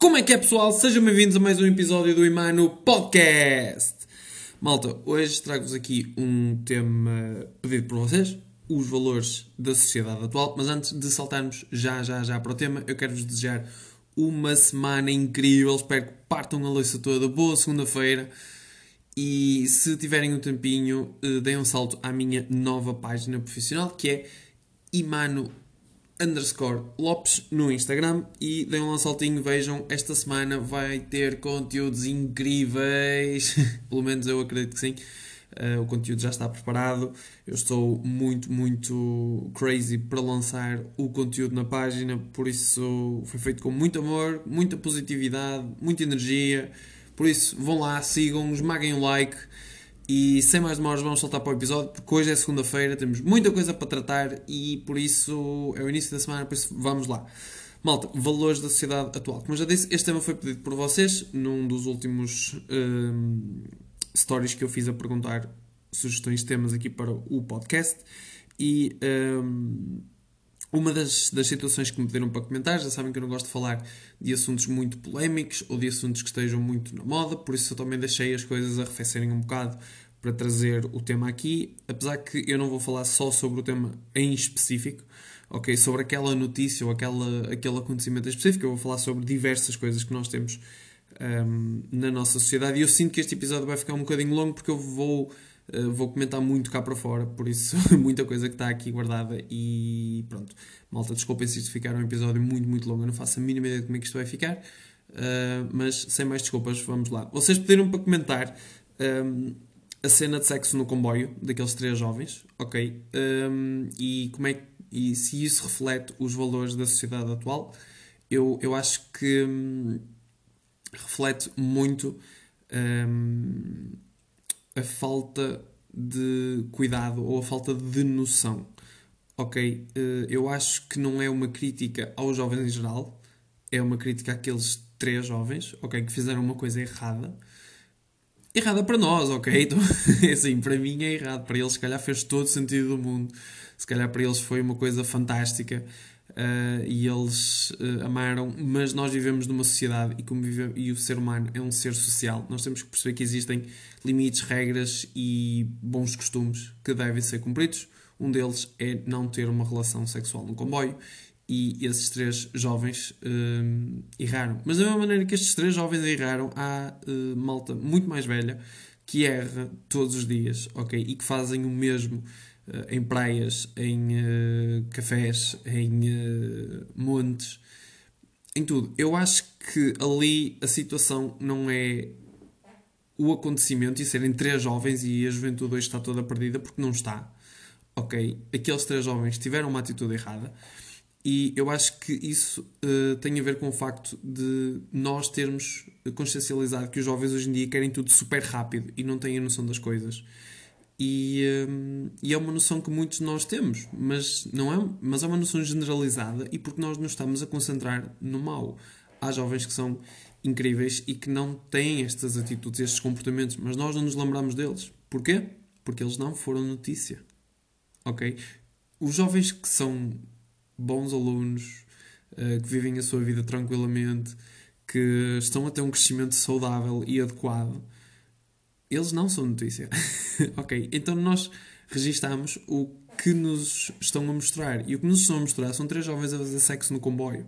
Como é que é, pessoal? Sejam bem-vindos a mais um episódio do Imano Podcast. Malta, hoje trago-vos aqui um tema pedido por vocês, os valores da sociedade atual. Mas antes de saltarmos já, já, já para o tema, eu quero-vos desejar uma semana incrível. Espero que partam a louça toda. Boa segunda-feira. E se tiverem um tempinho, eh, deem um salto à minha nova página profissional, que é Imano underscore Lopes no Instagram e deem um saltinho, vejam, esta semana vai ter conteúdos incríveis, pelo menos eu acredito que sim. Uh, o conteúdo já está preparado. Eu estou muito, muito crazy para lançar o conteúdo na página, por isso foi feito com muito amor, muita positividade, muita energia. Por isso, vão lá, sigam, esmaguem o like. E sem mais demoras, vamos saltar para o episódio, porque hoje é segunda-feira, temos muita coisa para tratar e por isso é o início da semana, por isso vamos lá. Malta, valores da sociedade atual. Como já disse, este tema foi pedido por vocês num dos últimos um, stories que eu fiz a perguntar sugestões de temas aqui para o podcast. E um, uma das, das situações que me pediram para comentar, já sabem que eu não gosto de falar de assuntos muito polémicos ou de assuntos que estejam muito na moda, por isso eu também deixei as coisas arrefecerem um bocado para trazer o tema aqui, apesar que eu não vou falar só sobre o tema em específico, ok? Sobre aquela notícia ou aquela, aquele acontecimento específico, eu vou falar sobre diversas coisas que nós temos um, na nossa sociedade e eu sinto que este episódio vai ficar um bocadinho longo porque eu vou Uh, vou comentar muito cá para fora, por isso muita coisa que está aqui guardada e pronto. Malta, desculpem se isto ficar um episódio muito, muito longo, eu não faço a mínima ideia de como é que isto vai ficar, uh, mas sem mais desculpas, vamos lá. Vocês pediram para comentar um, a cena de sexo no comboio daqueles três jovens, ok? Um, e como é e se isso reflete os valores da sociedade atual, eu, eu acho que hum, reflete muito. Um, a falta de cuidado ou a falta de noção. Ok, eh, eu acho que não é uma crítica aos jovens em geral, é uma crítica àqueles três jovens, ok, que fizeram uma coisa errada. Errada para nós, ok? Então, assim, para mim é errado. Para eles, se calhar, fez todo o sentido do mundo. Se calhar, para eles foi uma coisa fantástica uh, e eles uh, amaram, mas nós vivemos numa sociedade e, como vive, e o ser humano é um ser social, nós temos que perceber que existem limites, regras e bons costumes que devem ser cumpridos. Um deles é não ter uma relação sexual no comboio e esses três jovens uh, erraram. Mas da mesma maneira que estes três jovens erraram, há malta muito mais velha que erra todos os dias, ok? E que fazem o mesmo em praias, em uh, cafés, em uh, montes, em tudo. Eu acho que ali a situação não é o acontecimento e serem três jovens e a juventude hoje está toda perdida porque não está. Ok? Aqueles três jovens tiveram uma atitude errada e eu acho que isso uh, tem a ver com o facto de nós termos consciencializado que os jovens hoje em dia querem tudo super rápido e não têm a noção das coisas. E, um, e, é uma noção que muitos de nós temos, mas não é, mas é uma noção generalizada e porque nós nos estamos a concentrar no mal. Há jovens que são incríveis e que não têm estas atitudes, estes comportamentos, mas nós não nos lembramos deles. Porquê? Porque eles não foram notícia. Ok? Os jovens que são bons alunos, uh, que vivem a sua vida tranquilamente, que estão a ter um crescimento saudável e adequado, eles não são notícia. ok, então nós registamos o que nos estão a mostrar. E o que nos estão a mostrar são três jovens a fazer sexo no comboio.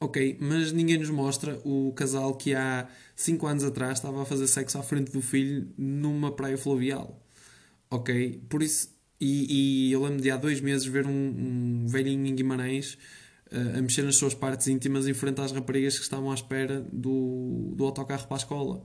Ok, mas ninguém nos mostra o casal que há 5 anos atrás estava a fazer sexo à frente do filho numa praia fluvial. Ok, por isso. E, e eu lembro de há dois meses ver um, um velhinho em Guimarães uh, a mexer nas suas partes íntimas em frente às raparigas que estavam à espera do, do autocarro para a escola.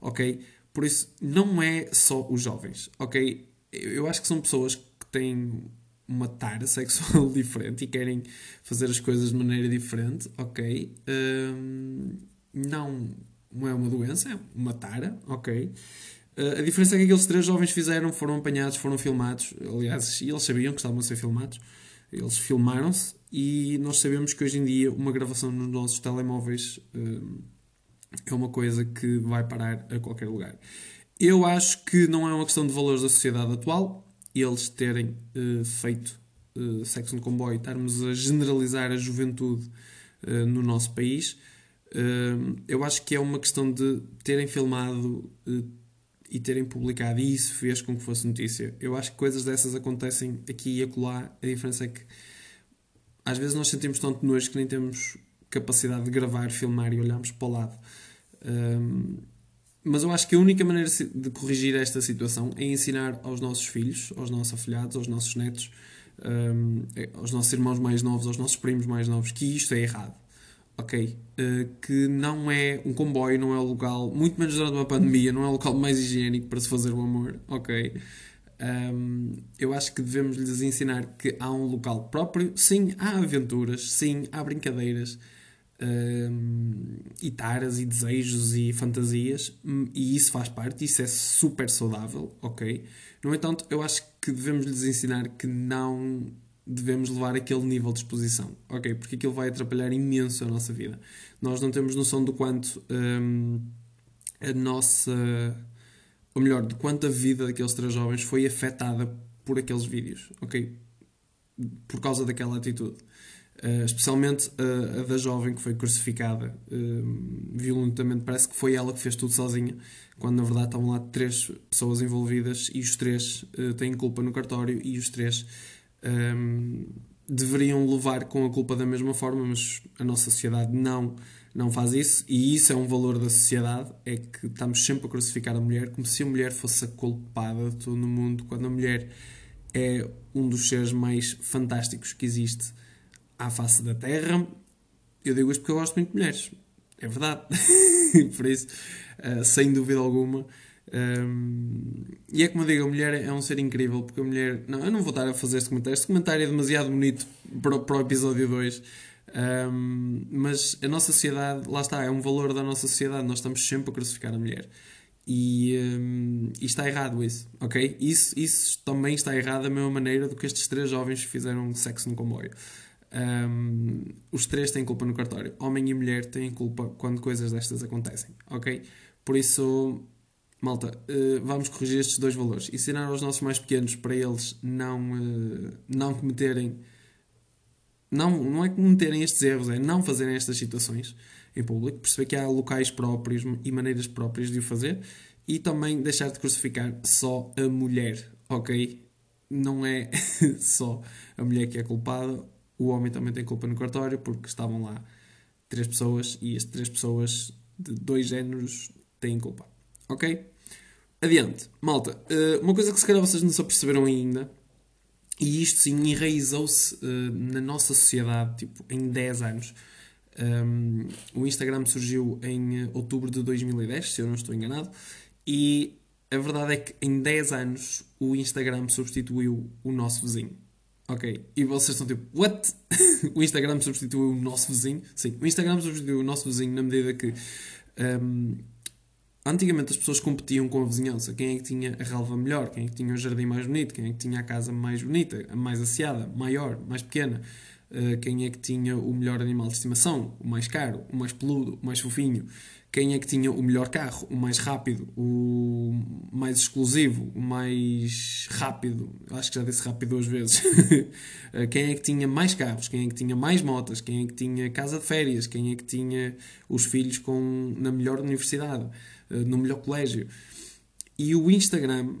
Ok? Por isso, não é só os jovens, ok? Eu acho que são pessoas que têm uma tara sexual diferente e querem fazer as coisas de maneira diferente, ok? Um, não, não é uma doença, é uma tara, ok? Uh, a diferença é que aqueles três jovens fizeram, foram apanhados, foram filmados, aliás, eles sabiam que estavam a ser filmados, eles filmaram-se e nós sabemos que hoje em dia uma gravação nos nossos telemóveis é uma coisa que vai parar a qualquer lugar. Eu acho que não é uma questão de valores da sociedade atual, eles terem uh, feito uh, sexo no comboio, estarmos a generalizar a juventude uh, no nosso país. Eu acho que é uma questão de terem filmado e terem publicado, e isso fez com que fosse notícia. Eu acho que coisas dessas acontecem aqui e acolá. A diferença é que às vezes nós sentimos tanto nojo que nem temos capacidade de gravar, filmar e olharmos para o lado. Um, mas eu acho que a única maneira de corrigir esta situação é ensinar aos nossos filhos, aos nossos afilhados, aos nossos netos, um, aos nossos irmãos mais novos, aos nossos primos mais novos, que isto é errado. Ok? Uh, que não é um comboio, não é o local, muito menos durante uma pandemia, não é o local mais higiênico para se fazer o amor. Ok? Um, eu acho que devemos lhes ensinar que há um local próprio. Sim, há aventuras, sim, há brincadeiras, um, e taras, e desejos, e fantasias, hum, e isso faz parte, isso é super saudável, ok? No entanto, eu acho que devemos lhes ensinar que não devemos levar aquele nível de exposição, ok? Porque aquilo vai atrapalhar imenso a nossa vida. Nós não temos noção do quanto um, a nossa ou melhor, de quanto a vida daqueles três jovens foi afetada por aqueles vídeos, ok? Por causa daquela atitude. Uh, especialmente uh, a da jovem que foi crucificada. Uh, violentamente, parece que foi ela que fez tudo sozinha, quando na verdade estavam lá três pessoas envolvidas e os três têm culpa no cartório e os três um, deveriam levar com a culpa da mesma forma, mas a nossa sociedade não não faz isso, e isso é um valor da sociedade, é que estamos sempre a crucificar a mulher como se a mulher fosse a culpada de tudo no mundo, quando a mulher é um dos seres mais fantásticos que existe à face da Terra. Eu digo isto porque eu gosto muito de mulheres, é verdade. Por isso, uh, sem dúvida alguma. Um, e é como eu digo, a mulher é um ser incrível, porque a mulher. Não, eu não vou estar a fazer este comentário. Este comentário é demasiado bonito para, para o episódio 2. Um, mas a nossa sociedade, lá está, é um valor da nossa sociedade. Nós estamos sempre a crucificar a mulher. E, um, e está errado isso, ok? Isso, isso também está errado da mesma maneira do que estes três jovens fizeram sexo no comboio. Um, os três têm culpa no cartório. Homem e mulher têm culpa quando coisas destas acontecem, ok? Por isso, malta, uh, vamos corrigir estes dois valores. Ensinar aos nossos mais pequenos para eles não, uh, não cometerem não, não é cometerem estes erros, é não fazerem estas situações em público, perceber que há locais próprios e maneiras próprias de o fazer e também deixar de crucificar só a mulher, ok? Não é só a mulher que é culpada, o homem também tem culpa no cartório porque estavam lá três pessoas e as três pessoas de dois géneros têm culpa, ok? Adiante, malta. Eh, uma coisa que se calhar vocês não se aperceberam ainda e isto sim enraizou-se uh, na nossa sociedade tipo, em 10 anos. Um, o Instagram surgiu em outubro de 2010, se eu não estou enganado, e a verdade é que em 10 anos o Instagram substituiu o nosso vizinho. Ok? E vocês estão tipo, what? o Instagram substituiu o nosso vizinho? Sim, o Instagram substituiu o nosso vizinho na medida que um, Antigamente as pessoas competiam com a vizinhança. Quem é que tinha a relva melhor? Quem é que tinha o jardim mais bonito? Quem é que tinha a casa mais bonita, mais asseada, maior, mais pequena? Uh, quem é que tinha o melhor animal de estimação? O mais caro, o mais peludo, o mais fofinho? Quem é que tinha o melhor carro? O mais rápido, o mais exclusivo, o mais rápido? Acho que já disse rápido duas vezes. uh, quem é que tinha mais carros? Quem é que tinha mais motas? Quem é que tinha casa de férias? Quem é que tinha os filhos com, na melhor universidade? Eh, no melhor colégio. E o Instagram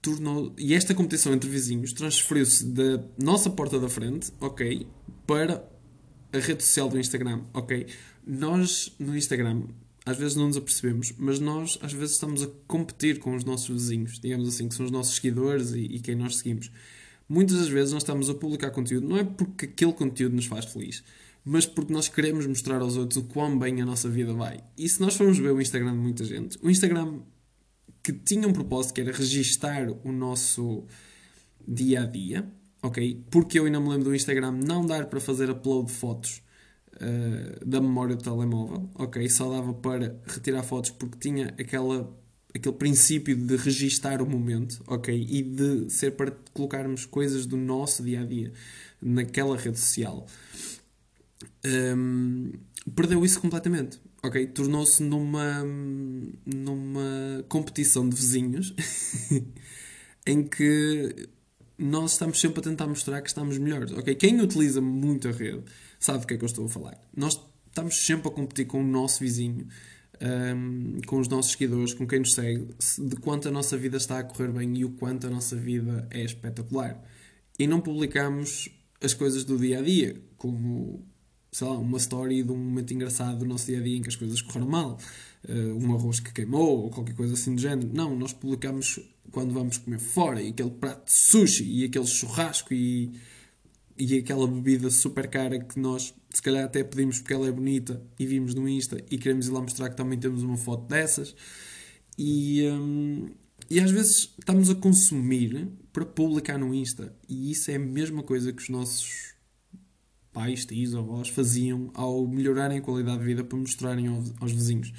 tornou. E esta competição entre vizinhos transferiu-se da nossa porta da frente, ok, para a rede social do Instagram, ok? Nós no Instagram às vezes não nos apercebemos, mas nós às vezes estamos a competir com os nossos vizinhos, digamos assim, que são os nossos seguidores e, e quem nós seguimos. Muitas das vezes nós estamos a publicar conteúdo, não é porque aquele conteúdo nos faz feliz, mas porque nós queremos mostrar aos outros o quão bem a nossa vida vai. E se nós formos ver o Instagram de muita gente, o Instagram que tinha um propósito que era registar o nosso dia a dia, ok? Porque eu ainda me lembro do Instagram não dar para fazer upload de fotos uh, da memória do telemóvel, ok? Só dava para retirar fotos porque tinha aquela, aquele princípio de registar o momento, ok? E de ser para colocarmos coisas do nosso dia a dia naquela rede social um, perdeu isso completamente. Ok? Tornou-se numa, numa competição de vizinhos em que nós estamos sempre a tentar mostrar que estamos melhores. Ok? Quem utiliza muito a rede sabe do que é que eu estou a falar. Nós estamos sempre a competir com o nosso vizinho, um, com os nossos seguidores, com quem nos segue, de quanto a nossa vida está a correr bem e o quanto a nossa vida é espetacular. E não publicamos as coisas do dia a dia, como sei lá, uma story de um momento engraçado do nosso dia a dia em que as coisas correram mal, uh, um arroz que queimou ou qualquer coisa assim do género. Não, nós publicamos quando vamos comer fora e aquele prato de sushi e aquele churrasco e, e aquela bebida super cara que nós se calhar até pedimos porque ela é bonita e vimos no Insta e queremos ir lá mostrar que também temos uma foto dessas. E, um, e às vezes estamos a consumir para publicar no Insta. E isso é a mesma coisa que os nossos pais, tios, avós faziam ao melhorarem a qualidade de vida para mostrarem aos vizinhos.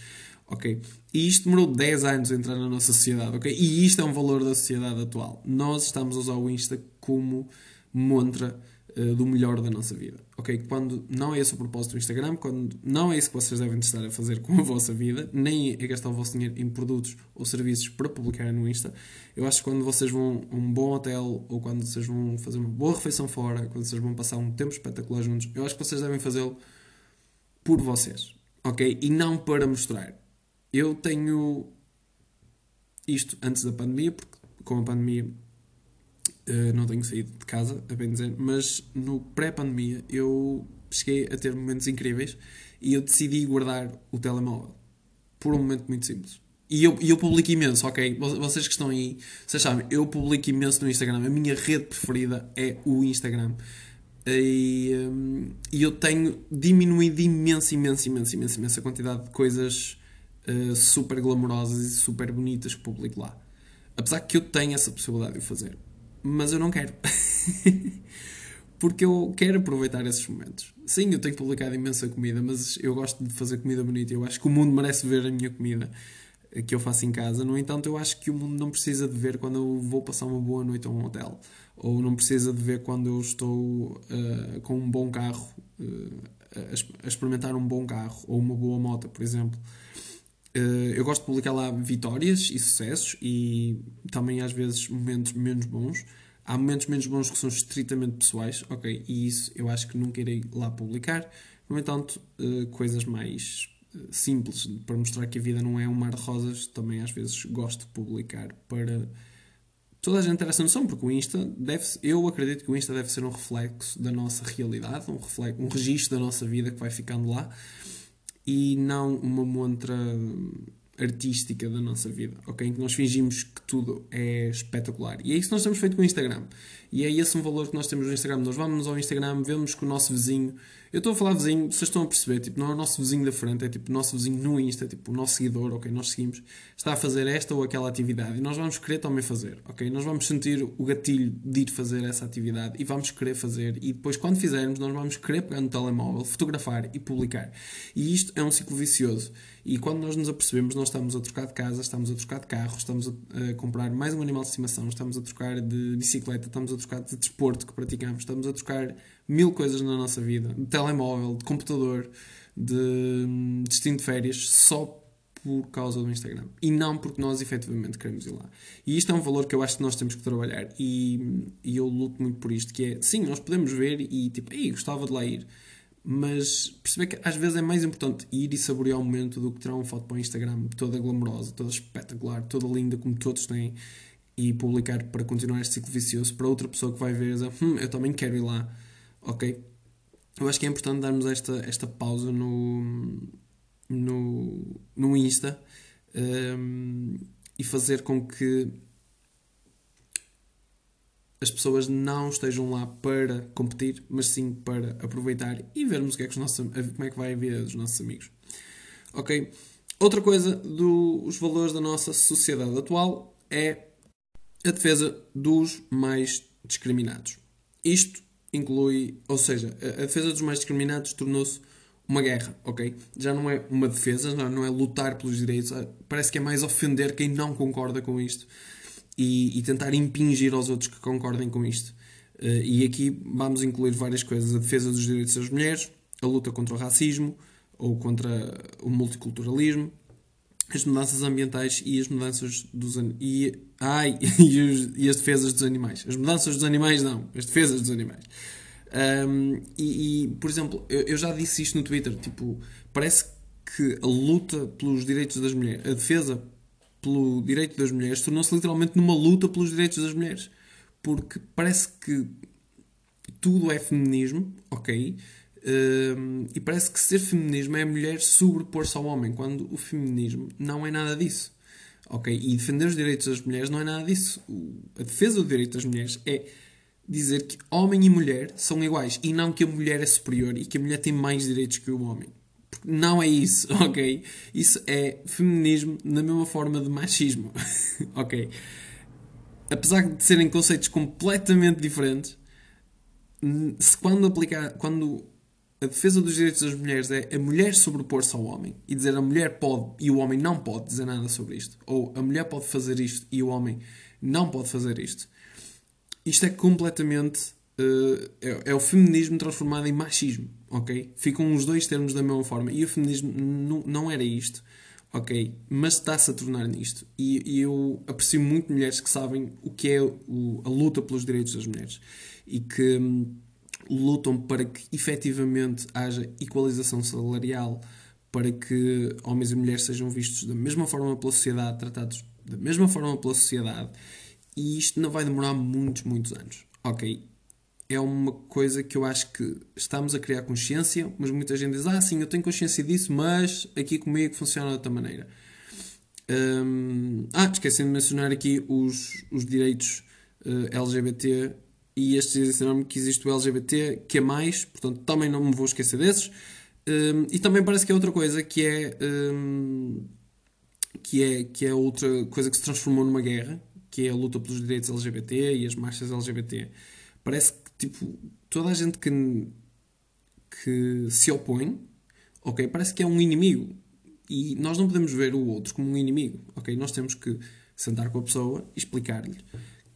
Ok? E isto demorou 10 anos a entrar na nossa sociedade, ok? E isto é um valor da sociedade atual. Nós estamos a usar o Insta como montra uh, do melhor da nossa vida, ok? Quando não é esse o propósito do Instagram, quando não é isso que vocês devem estar a fazer com a vossa vida, nem é gastar o vosso dinheiro em produtos ou serviços para publicar no Insta, eu acho que quando vocês vão a um bom hotel ou quando vocês vão fazer uma boa refeição fora, quando vocês vão passar um tempo espetacular juntos, eu acho que vocês devem fazê-lo por vocês, ok? E não para mostrar. Eu tenho isto antes da pandemia, porque com a pandemia uh, não tenho saído de casa, a bem dizer, mas no pré-pandemia eu cheguei a ter momentos incríveis e eu decidi guardar o telemóvel por um momento muito simples. E eu, eu publico imenso, ok? Vocês que estão aí, vocês sabem, eu publico imenso no Instagram. A minha rede preferida é o Instagram. E, um, eu tenho diminuído imenso, imenso, imenso, imenso, imenso a quantidade de coisas uh, super glamorosas e super bonitas que publico lá. Apesar que eu tenho essa possibilidade de o fazer. Mas eu não quero. Porque eu quero aproveitar esses momentos. Sim, eu tenho publicado imensa comida, mas eu gosto de fazer comida bonita. Eu acho que o mundo merece ver a minha comida eh, que eu faço em casa. No entanto, eu acho que o mundo não precisa de ver quando eu vou passar uma boa noite a um hotel. Ou não precisa de ver quando eu estou uh, com um bom carro, uh, a experimentar um bom carro, ou uma boa moto, por exemplo. Uh, eu gosto de publicar lá vitórias e sucessos e também às vezes momentos menos bons. Há momentos menos bons que são estritamente pessoais, ok, e isso eu acho que nunca irei lá publicar. No entanto, uh, coisas mais uh, simples para mostrar que a vida não é um mar de rosas, também às vezes gosto de publicar para toda a gente ter essa noção, porque o Insta deve eu acredito que o Insta deve ser um reflexo da nossa realidade, um, reflexo, um registro da nossa vida que vai ficando lá e não uma montra artística da nossa vida, ok? Em que nós fingimos que tudo é espetacular. E é isso que nós temos feito com o Instagram. E é esse um valor que nós temos no Instagram. Nós vamos ao Instagram, vemos que o nosso vizinho. Eu estou a falar vizinho, vocês estão a perceber, tipo, não é o nosso vizinho da frente, é tipo o nosso vizinho no Insta, tipo o nosso seguidor, ok? Nós seguimos, está a fazer esta ou aquela atividade e nós vamos querer também fazer, ok? Nós vamos sentir o gatilho de ir fazer essa atividade e vamos querer fazer. E depois, quando fizermos, nós vamos querer pegar no telemóvel, fotografar e publicar. E isto é um ciclo vicioso. E quando nós nos apercebemos, nós estamos a trocar de casa, estamos a trocar de carro, estamos a, a comprar mais um animal de estimação, estamos a trocar de bicicleta, estamos a trocar de desporto que praticamos, estamos a trocar mil coisas na nossa vida, de telemóvel, de computador, de destino de férias, só por causa do Instagram. E não porque nós efetivamente queremos ir lá. E isto é um valor que eu acho que nós temos que trabalhar. E, e eu luto muito por isto, que é, sim, nós podemos ver e tipo, ei, gostava de lá ir. Mas perceber que às vezes é mais importante ir e saborear o momento do que tirar uma foto para o Instagram toda glamourosa, toda espetacular, toda linda, como todos têm e publicar para continuar este ciclo vicioso para outra pessoa que vai ver e dizer, hum, eu também quero ir lá, ok? Eu acho que é importante darmos esta, esta pausa no, no, no Insta um, e fazer com que as pessoas não estejam lá para competir, mas sim para aproveitar e vermos o que é que os nossos, como é que vai vida dos nossos amigos. Ok? Outra coisa dos valores da nossa sociedade atual é a defesa dos mais discriminados. Isto inclui, ou seja, a defesa dos mais discriminados tornou-se uma guerra, ok? Já não é uma defesa, não é lutar pelos direitos, ah, parece que é mais ofender quem não concorda com isto e, e tentar impingir aos outros que concordem com isto. Uh, e aqui vamos incluir várias coisas: a defesa dos direitos das mulheres, a luta contra o racismo ou contra o multiculturalismo, as mudanças ambientais e as mudanças dos e, ai, e, os, e, as defesas dos animais. As mudanças dos animais não, as defesas dos animais. Um, e, e, por exemplo, eu, eu, já disse isto no Twitter, tipo, parece que a luta pelos direitos das mulheres, a defesa pelo direito das mulheres, tornou-se literalmente numa luta pelos direitos das mulheres. Porque parece que tudo é feminismo, ok? Um, e parece que ser feminismo é a mulher sobrepor-se ao homem, quando o feminismo não é nada disso. Ok? E defender os direitos das mulheres não é nada disso. O, a defesa do direito das mulheres é dizer que homem e mulher são iguais e não que a mulher é superior e que a mulher tem mais direitos que o homem. Porque não é isso, ok? Isso é feminismo na mesma forma de machismo, ok? Apesar de serem conceitos completamente diferentes, se quando aplicar, quando a defesa dos direitos das mulheres é a mulher sobrepor-se ao homem e dizer a mulher pode e o homem não pode dizer nada sobre isto, ou a mulher pode fazer isto e o homem não pode fazer isto. Isto é completamente. Uh, é, é, o feminismo transformado em machismo, ok? Ficam os dois termos da mesma forma. E o feminismo não era isto, ok? Mas está-se a tornar nisto. E, e, eu aprecio muito mulheres que sabem o que é o, a luta pelos direitos das mulheres e que. Lutam para que efetivamente haja equalização salarial, para que homens e mulheres sejam vistos da mesma forma pela sociedade, tratados da mesma forma pela sociedade, e isto não vai demorar muitos, muitos anos. Ok, é uma coisa que eu acho que estamos a criar consciência, mas muita gente diz: Ah, sim, eu tenho consciência disso, mas aqui comigo funciona de outra maneira. Um, ah, esqueci de mencionar aqui os, os direitos uh, LGBT e estes disseram-me que existe o LGBT, que é mais, portanto também não me vou esquecer desses. Um, e também parece que é outra coisa que é, um, que é que é outra coisa que se transformou numa guerra, que é a luta pelos direitos LGBT e as marchas LGBT. Parece que tipo toda a gente que que se opõe, ok, parece que é um inimigo e nós não podemos ver o outro como um inimigo, ok? Nós temos que sentar com a pessoa e explicar-lhe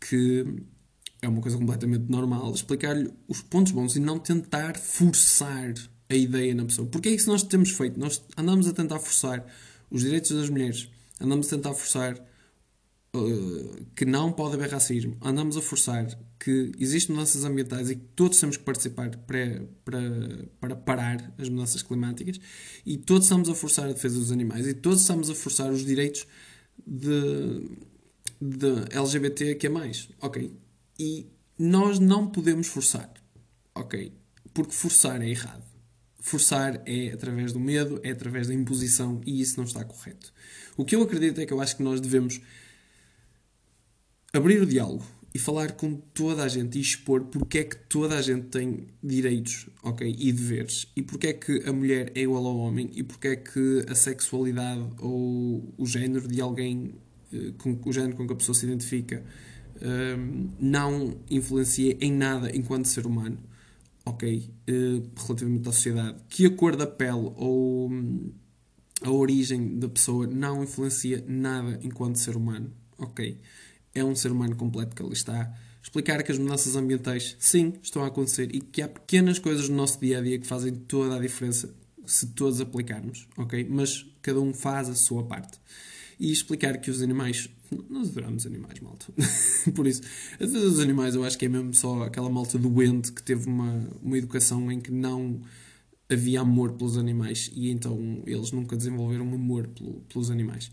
que é uma coisa completamente normal, explicar-lhe os pontos bons e não tentar forçar a ideia na pessoa. Porque é isso que nós temos feito. Nós andamos a tentar forçar os direitos das mulheres, andamos a tentar forçar uh, que não pode haver racismo, andamos a forçar que existem mudanças ambientais e que todos temos que participar para, para, para parar as mudanças climáticas e todos estamos a forçar a defesa dos animais e todos estamos a forçar os direitos de, de LGBT que é mais. Ok, e nós não podemos forçar, ok? Porque forçar é errado. Forçar é através do medo, é através da imposição e isso não está correto. O que eu acredito é que eu acho que nós devemos abrir o diálogo e falar com toda a gente e expor porque é que toda a gente tem direitos ok, e deveres e porque é que a mulher é igual ao homem e porque é que a sexualidade ou o género de alguém, eh, com, o género com que a pessoa se identifica não influencia em nada enquanto ser humano, ok? Uh, relativamente à sociedade. Que a cor da pele ou hum, a origem da pessoa não influencia nada enquanto ser humano, ok? É um ser humano completo que ali está. Explicar que as mudanças ambientais, sim, estão a acontecer e que há pequenas coisas no nosso dia a dia que fazem toda a diferença se todos aplicarmos, ok? Mas cada um faz a sua parte. E explicar que os animais nós adoramos animais, malta. Por isso, a defesa dos animais eu acho que é mesmo só aquela malta doente que teve uma, uma educação em que não havia amor pelos animais e então eles nunca desenvolveram amor pelo, pelos animais.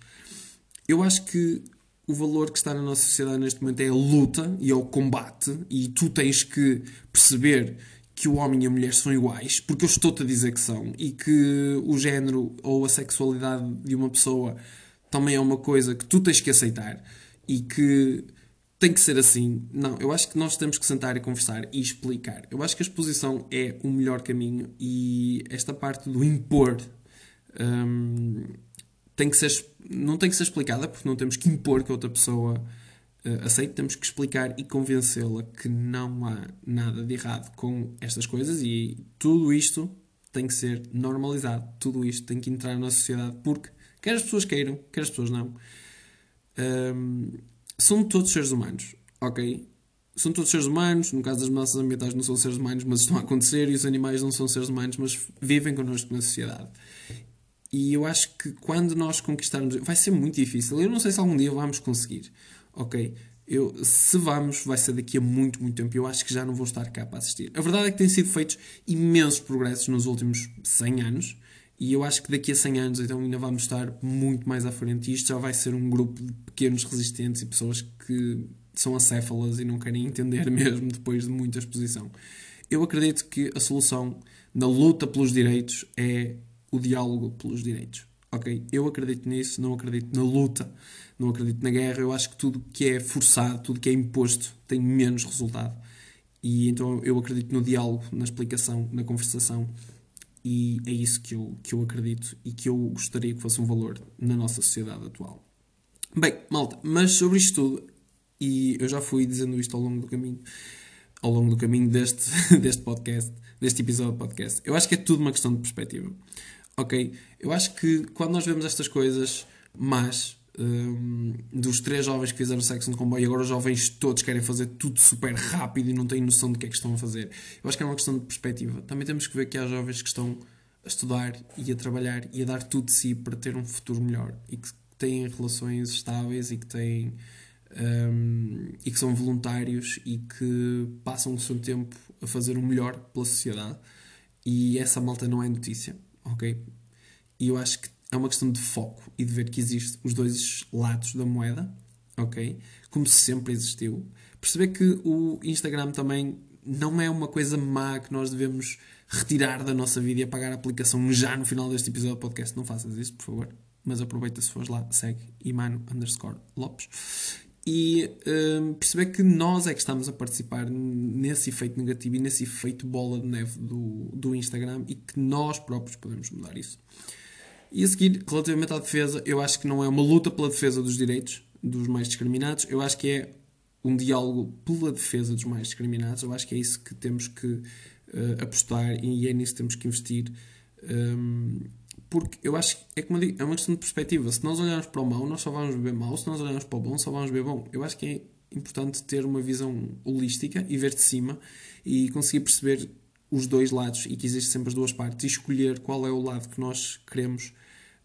Eu acho que o valor que está na nossa sociedade neste momento é a luta e é o combate, e tu tens que perceber que o homem e a mulher são iguais, porque eu estou-te a dizer que são, e que o género ou a sexualidade de uma pessoa também é uma coisa que tu tens que aceitar e que tem que ser assim. Não, eu acho que nós temos que sentar e conversar e explicar. Eu acho que a exposição é o melhor caminho e esta parte do impor hum, tem que ser, não tem que ser explicada porque não temos que impor que a outra pessoa uh, aceite, temos que explicar e convencê-la que não há nada de errado com estas coisas e tudo isto tem que ser normalizado, tudo isto tem que entrar na sociedade porque Quer as pessoas queiram, quer as pessoas não. Um, são todos seres humanos, ok? São todos seres humanos, no caso das mudanças ambientais não são seres humanos, mas estão a acontecer, e os animais não são seres humanos, mas vivem connosco na sociedade. E eu acho que quando nós conquistarmos. Vai ser muito difícil. Eu não sei se algum dia vamos conseguir, ok? Eu, se vamos, vai ser daqui a muito, muito tempo. Eu acho que já não vou estar cá para assistir. A verdade é que têm sido feitos imensos progressos nos últimos 100 anos. E eu acho que daqui a 100 anos então ainda vamos estar muito mais à frente. E isto já vai ser um grupo de pequenos resistentes e pessoas que são acéfalas e não querem entender mesmo depois de muita exposição. Eu acredito que a solução na luta pelos direitos é o diálogo pelos direitos. Ok? Eu acredito nisso, não acredito na luta, não acredito na guerra. Eu acho que tudo que é forçado, tudo que é imposto, tem menos resultado. E então eu acredito no diálogo, na explicação, na conversação. E é isso que eu, que eu acredito e que eu gostaria que fosse um valor na nossa sociedade atual. Bem, malta, mas sobre isto tudo, e eu já fui dizendo isto ao longo do caminho, ao longo do caminho deste, deste podcast, deste episódio de podcast. Eu acho que é tudo uma questão de perspectiva. Ok? Eu acho que quando nós vemos estas coisas mas um, dos três jovens que fizeram sexo no comboio, agora os jovens todos querem fazer tudo super rápido e não têm noção do que é que estão a fazer. Eu acho que é uma questão de perspectiva. Também temos que ver que há jovens que estão a estudar e a trabalhar e a dar tudo de si para ter um futuro melhor e que têm relações estáveis e que têm um, e que são voluntários e que passam o seu tempo a fazer o melhor pela sociedade e essa malta não é notícia, ok? E eu acho que é uma questão de foco e de ver que existem os dois lados da moeda, ok? Como sempre existiu. Perceber que o Instagram também não é uma coisa má que nós devemos retirar da nossa vida e apagar a aplicação já no final deste episódio do podcast. Não faças isso, por favor. Mas aproveita se fores lá, segue imano underscore Lopes e um, perceber que nós é que estamos a participar nesse efeito negativo e nesse efeito bola de neve do, do Instagram e que nós próprios podemos mudar isso. E a seguir, relativamente à defesa, eu acho que não é uma luta pela defesa dos direitos dos mais discriminados, eu acho que é um diálogo pela defesa dos mais discriminados, eu acho que é isso que temos que uh, apostar e é nisso que temos que investir. Um, porque eu acho que é, como digo, é uma questão de perspectiva. Se nós olharmos para o mau, nós só vamos ver mau. Se nós olharmos para o bom, só vamos ver bom. Eu acho que é importante ter uma visão holística e ver de cima e conseguir perceber os dois lados e que existem sempre as duas partes e escolher qual é o lado que nós queremos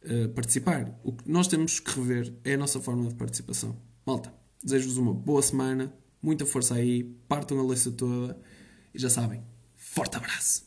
uh, participar. O que nós temos que rever é a nossa forma de participação. Malta, desejo-vos uma boa semana, muita força aí, partam a leça toda e já sabem, forte abraço!